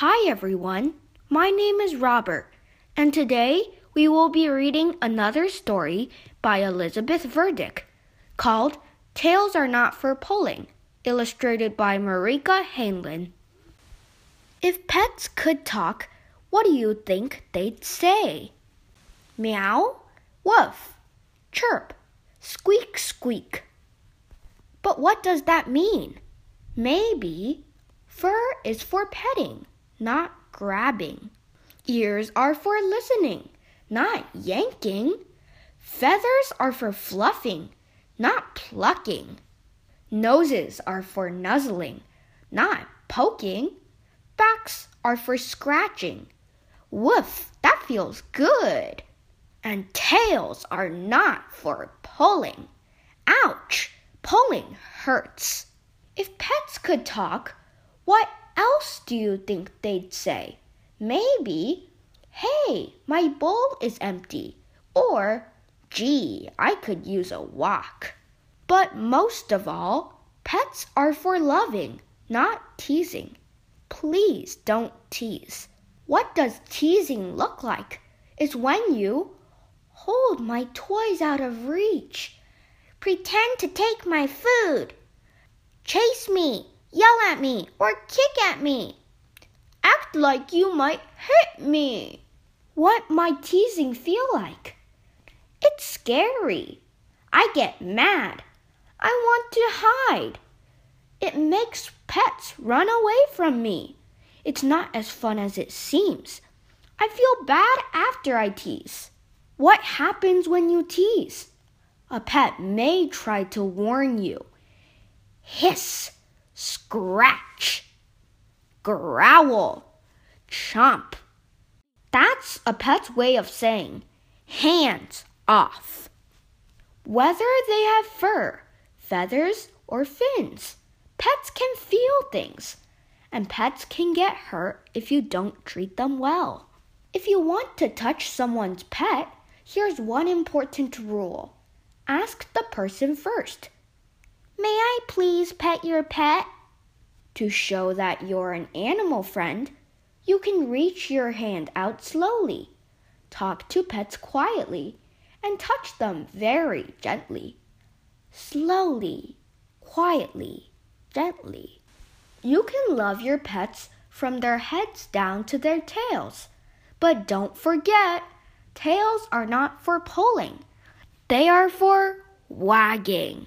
Hi everyone, my name is Robert, and today we will be reading another story by Elizabeth Verdick called Tails Are Not for Pulling, illustrated by Marieka Heinlen. If pets could talk, what do you think they'd say? Meow, woof, chirp, squeak, squeak. But what does that mean? Maybe fur is for petting, not grabbing. Ears are for listening, not yanking. Feathers are for fluffing, not plucking. Noses are for nuzzling, not poking. Backs are for scratching. Woof, that feels good. And tails are not for pulling. Ouch! Pulling hurts. If pets could talk, what else do you think they'd say? Maybe, hey, my bowl is empty. Or, gee, I could use a walk. But most of all, pets are for loving, not teasing. Please don't tease. What does teasing look like? It's when you hold my toys out of reach Pretend to take my food. Chase me, yell at me, or kick at me. Act like you might hit me. What might teasing feel like? It's scary. I get mad. I want to hide. It makes pets run away from me. It's not as fun as it seems. I feel bad after I tease. What happens when you tease? A pet may try to warn you. Hiss, scratch, growl, chomp. That's a pet's way of saying hands off. Whether they have fur, feathers, or fins, pets can feel things, and pets can get hurt if you don't treat them well. If you want to touch someone's pet, here's one important rule ask the person first. May I please pet your pet? To show that you're an animal friend, you can reach your hand out slowly, talk to pets quietly, and touch them very gently. Slowly, quietly, gently. You can love your pets from their heads down to their tails. But don't forget, tails are not for pulling. They are for wagging.